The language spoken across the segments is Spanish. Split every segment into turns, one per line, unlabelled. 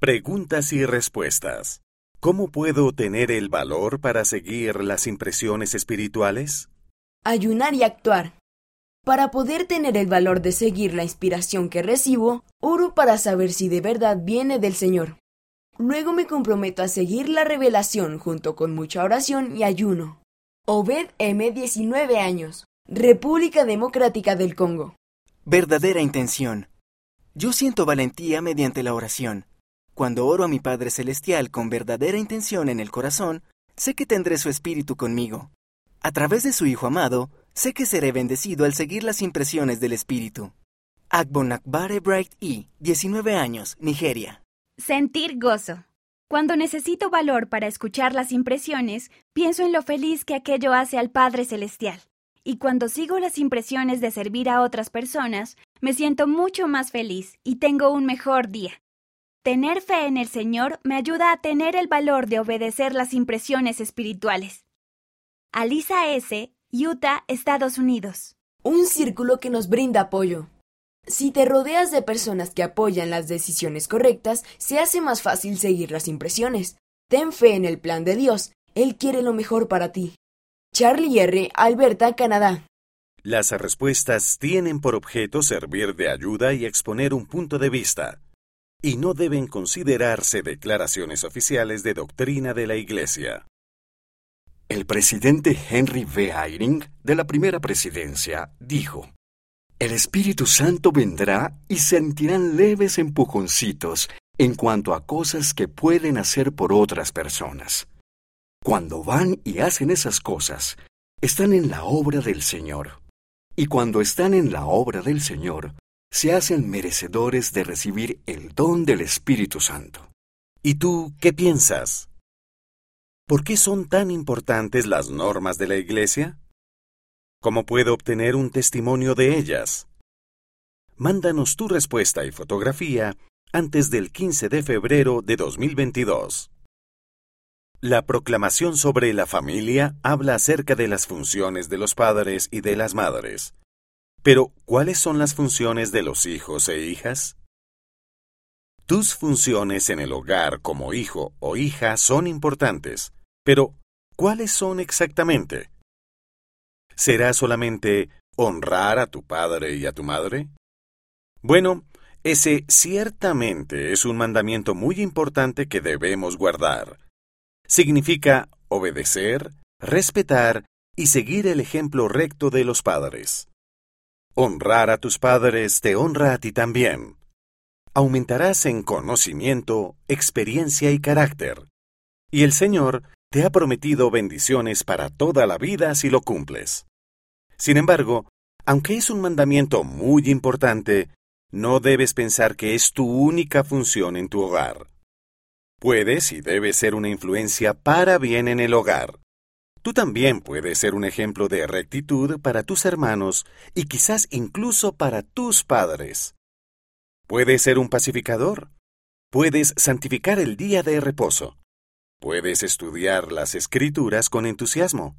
Preguntas y respuestas. ¿Cómo puedo tener el valor para seguir las impresiones espirituales?
Ayunar y actuar. Para poder tener el valor de seguir la inspiración que recibo, oro para saber si de verdad viene del Señor. Luego me comprometo a seguir la revelación junto con mucha oración y ayuno. Obed M. 19 años. República Democrática del Congo.
Verdadera intención. Yo siento valentía mediante la oración. Cuando oro a mi Padre Celestial con verdadera intención en el corazón, sé que tendré su espíritu conmigo. A través de su Hijo amado, sé que seré bendecido al seguir las impresiones del espíritu. Agbonakbare Bright E., 19 años, Nigeria.
Sentir gozo. Cuando necesito valor para escuchar las impresiones, pienso en lo feliz que aquello hace al Padre Celestial. Y cuando sigo las impresiones de servir a otras personas, me siento mucho más feliz y tengo un mejor día. Tener fe en el Señor me ayuda a tener el valor de obedecer las impresiones espirituales. Alisa S., Utah, Estados Unidos.
Un círculo que nos brinda apoyo. Si te rodeas de personas que apoyan las decisiones correctas, se hace más fácil seguir las impresiones. Ten fe en el plan de Dios. Él quiere lo mejor para ti. Charlie R., Alberta, Canadá.
Las respuestas tienen por objeto servir de ayuda y exponer un punto de vista, y no deben considerarse declaraciones oficiales de doctrina de la Iglesia.
El presidente Henry V. Eyring, de la primera presidencia, dijo, el Espíritu Santo vendrá y sentirán leves empujoncitos en cuanto a cosas que pueden hacer por otras personas. Cuando van y hacen esas cosas, están en la obra del Señor. Y cuando están en la obra del Señor, se hacen merecedores de recibir el don del Espíritu Santo.
¿Y tú qué piensas? ¿Por qué son tan importantes las normas de la Iglesia? ¿Cómo puedo obtener un testimonio de ellas? Mándanos tu respuesta y fotografía antes del 15 de febrero de 2022. La proclamación sobre la familia habla acerca de las funciones de los padres y de las madres. Pero, ¿cuáles son las funciones de los hijos e hijas? Tus funciones en el hogar como hijo o hija son importantes, pero ¿cuáles son exactamente? ¿Será solamente honrar a tu padre y a tu madre? Bueno, ese ciertamente es un mandamiento muy importante que debemos guardar. Significa obedecer, respetar y seguir el ejemplo recto de los padres. Honrar a tus padres te honra a ti también. Aumentarás en conocimiento, experiencia y carácter. Y el Señor te ha prometido bendiciones para toda la vida si lo cumples. Sin embargo, aunque es un mandamiento muy importante, no debes pensar que es tu única función en tu hogar. Puedes y debes ser una influencia para bien en el hogar. Tú también puedes ser un ejemplo de rectitud para tus hermanos y quizás incluso para tus padres. Puedes ser un pacificador. Puedes santificar el día de reposo. Puedes estudiar las escrituras con entusiasmo.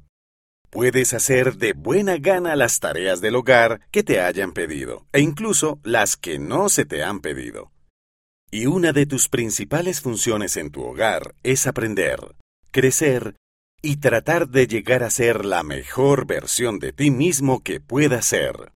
Puedes hacer de buena gana las tareas del hogar que te hayan pedido, e incluso las que no se te han pedido. Y una de tus principales funciones en tu hogar es aprender, crecer y tratar de llegar a ser la mejor versión de ti mismo que puedas ser.